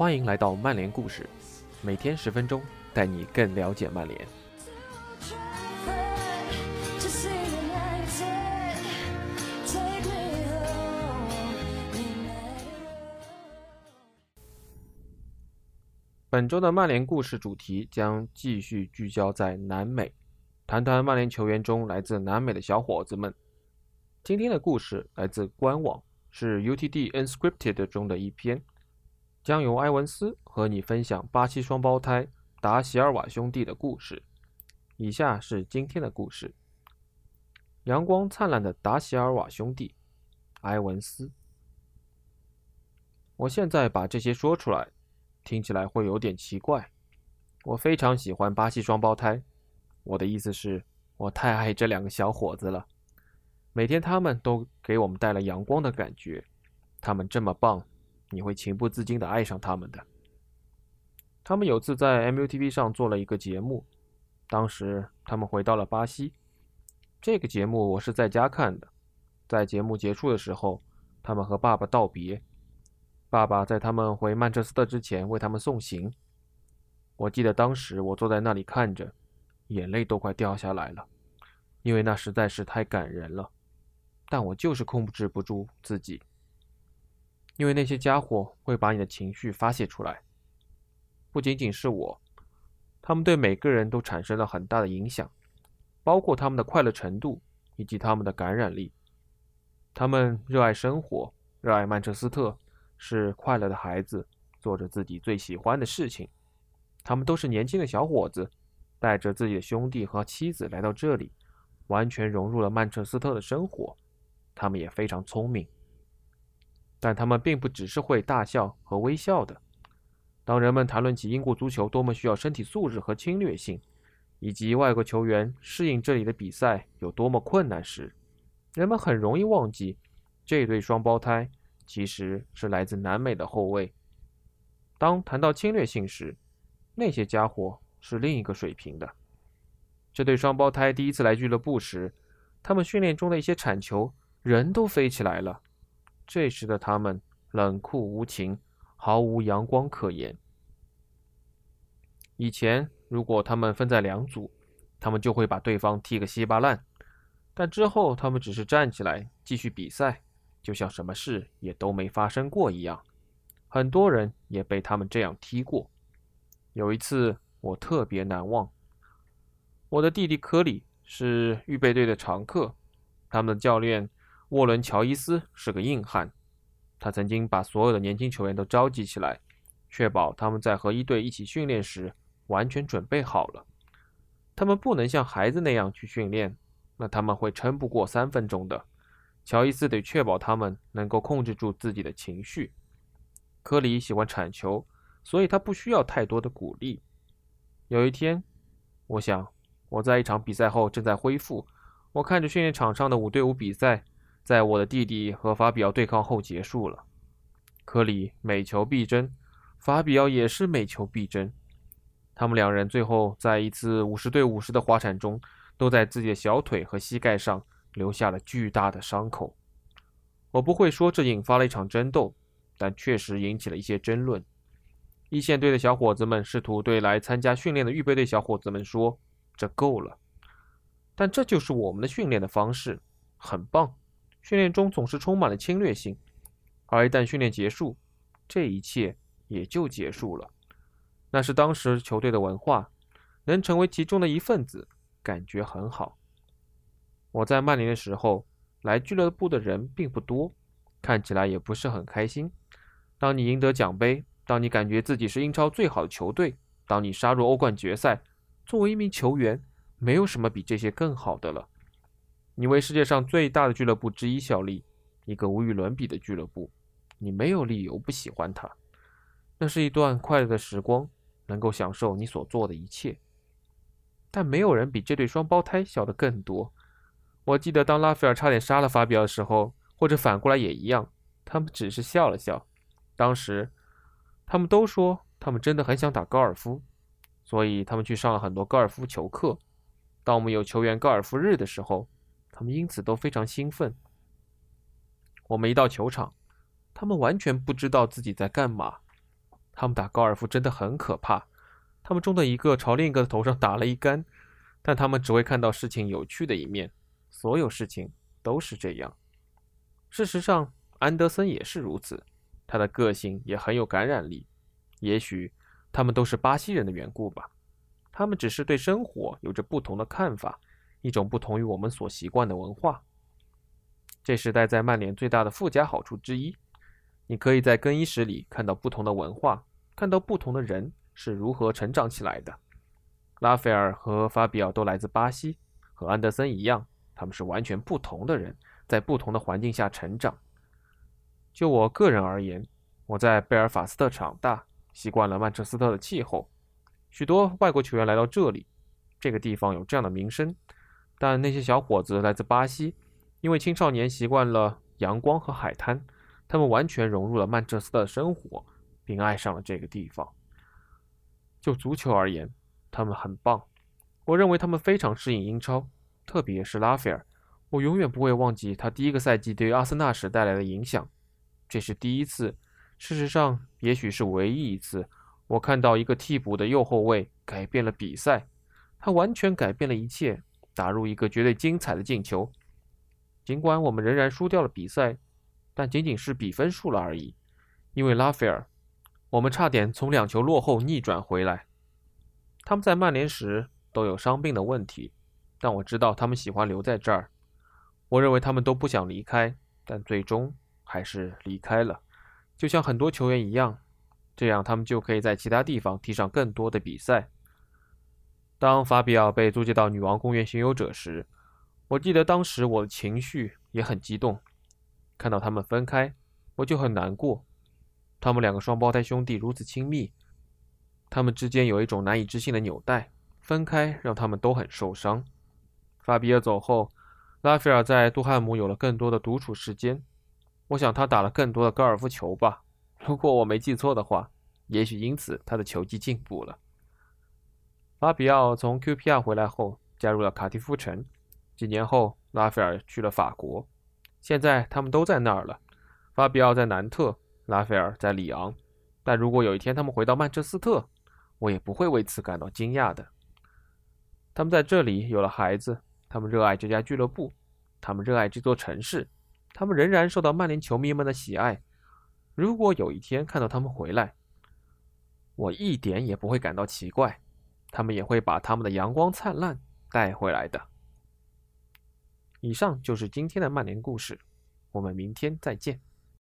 欢迎来到曼联故事，每天十分钟，带你更了解曼联。本周的曼联故事主题将继续聚焦在南美，谈谈曼联球员中来自南美的小伙子们。今天的故事来自官网，是 UTD Unscripted 中的一篇，将由埃文斯和你分享巴西双胞胎达席尔瓦兄弟的故事。以下是今天的故事：阳光灿烂的达席尔瓦兄弟，埃文斯。我现在把这些说出来。听起来会有点奇怪。我非常喜欢巴西双胞胎。我的意思是，我太爱这两个小伙子了。每天他们都给我们带来阳光的感觉。他们这么棒，你会情不自禁地爱上他们的。他们有次在 MUTV 上做了一个节目，当时他们回到了巴西。这个节目我是在家看的。在节目结束的时候，他们和爸爸道别。爸爸在他们回曼彻斯特之前为他们送行。我记得当时我坐在那里看着，眼泪都快掉下来了，因为那实在是太感人了。但我就是控制不住自己，因为那些家伙会把你的情绪发泄出来。不仅仅是我，他们对每个人都产生了很大的影响，包括他们的快乐程度以及他们的感染力。他们热爱生活，热爱曼彻斯特。是快乐的孩子，做着自己最喜欢的事情。他们都是年轻的小伙子，带着自己的兄弟和妻子来到这里，完全融入了曼彻斯特的生活。他们也非常聪明，但他们并不只是会大笑和微笑的。当人们谈论起英国足球多么需要身体素质和侵略性，以及外国球员适应这里的比赛有多么困难时，人们很容易忘记这对双胞胎。其实是来自南美的后卫。当谈到侵略性时，那些家伙是另一个水平的。这对双胞胎第一次来俱乐部时，他们训练中的一些铲球，人都飞起来了。这时的他们冷酷无情，毫无阳光可言。以前，如果他们分在两组，他们就会把对方踢个稀巴烂。但之后，他们只是站起来继续比赛。就像什么事也都没发生过一样，很多人也被他们这样踢过。有一次我特别难忘，我的弟弟科里是预备队的常客，他们的教练沃伦·乔伊斯是个硬汉，他曾经把所有的年轻球员都召集起来，确保他们在和一队一起训练时完全准备好了。他们不能像孩子那样去训练，那他们会撑不过三分钟的。乔伊斯得确保他们能够控制住自己的情绪。科里喜欢铲球，所以他不需要太多的鼓励。有一天，我想我在一场比赛后正在恢复，我看着训练场上的五对五比赛，在我的弟弟和法比奥对抗后结束了。科里每球必争，法比奥也是每球必争。他们两人最后在一次五十对五十的滑铲中，都在自己的小腿和膝盖上。留下了巨大的伤口。我不会说这引发了一场争斗，但确实引起了一些争论。一线队的小伙子们试图对来参加训练的预备队小伙子们说：“这够了。”但这就是我们的训练的方式，很棒。训练中总是充满了侵略性，而一旦训练结束，这一切也就结束了。那是当时球队的文化，能成为其中的一份子，感觉很好。我在曼联的时候，来俱乐部的人并不多，看起来也不是很开心。当你赢得奖杯，当你感觉自己是英超最好的球队，当你杀入欧冠决赛，作为一名球员，没有什么比这些更好的了。你为世界上最大的俱乐部之一效力，一个无与伦比的俱乐部，你没有理由不喜欢它。那是一段快乐的时光，能够享受你所做的一切。但没有人比这对双胞胎笑得更多。我记得，当拉斐尔差点杀了法比奥的时候，或者反过来也一样，他们只是笑了笑。当时，他们都说他们真的很想打高尔夫，所以他们去上了很多高尔夫球课。当我们有球员高尔夫日的时候，他们因此都非常兴奋。我们一到球场，他们完全不知道自己在干嘛，他们打高尔夫真的很可怕。他们中的一个朝另一个的头上打了一杆，但他们只会看到事情有趣的一面。所有事情都是这样。事实上，安德森也是如此。他的个性也很有感染力。也许他们都是巴西人的缘故吧。他们只是对生活有着不同的看法，一种不同于我们所习惯的文化。这是待在曼联最大的附加好处之一。你可以在更衣室里看到不同的文化，看到不同的人是如何成长起来的。拉斐尔和法比奥都来自巴西，和安德森一样，他们是完全不同的人，在不同的环境下成长。就我个人而言，我在贝尔法斯特长大，习惯了曼彻斯特的气候。许多外国球员来到这里，这个地方有这样的名声。但那些小伙子来自巴西。因为青少年习惯了阳光和海滩，他们完全融入了曼彻斯特的生活，并爱上了这个地方。就足球而言，他们很棒。我认为他们非常适应英超，特别是拉斐尔。我永远不会忘记他第一个赛季对于阿森纳时带来的影响。这是第一次，事实上，也许是唯一一次，我看到一个替补的右后卫改变了比赛。他完全改变了一切，打入一个绝对精彩的进球。尽管我们仍然输掉了比赛，但仅仅是比分输了而已。因为拉斐尔，我们差点从两球落后逆转回来。他们在曼联时都有伤病的问题，但我知道他们喜欢留在这儿。我认为他们都不想离开，但最终还是离开了，就像很多球员一样。这样他们就可以在其他地方踢上更多的比赛。当法比奥被租借到女王公园巡游者时，我记得当时我的情绪也很激动，看到他们分开，我就很难过。他们两个双胞胎兄弟如此亲密，他们之间有一种难以置信的纽带，分开让他们都很受伤。法比尔走后，拉斐尔在杜汉姆有了更多的独处时间。我想他打了更多的高尔夫球吧，如果我没记错的话，也许因此他的球技进步了。法比奥从 QPR 回来后，加入了卡蒂夫城。几年后，拉斐尔去了法国，现在他们都在那儿了。法比奥在南特，拉斐尔在里昂。但如果有一天他们回到曼彻斯特，我也不会为此感到惊讶的。他们在这里有了孩子，他们热爱这家俱乐部，他们热爱这座城市，他们仍然受到曼联球迷们的喜爱。如果有一天看到他们回来，我一点也不会感到奇怪，他们也会把他们的阳光灿烂带回来的。以上就是今天的曼联故事，我们明天再见。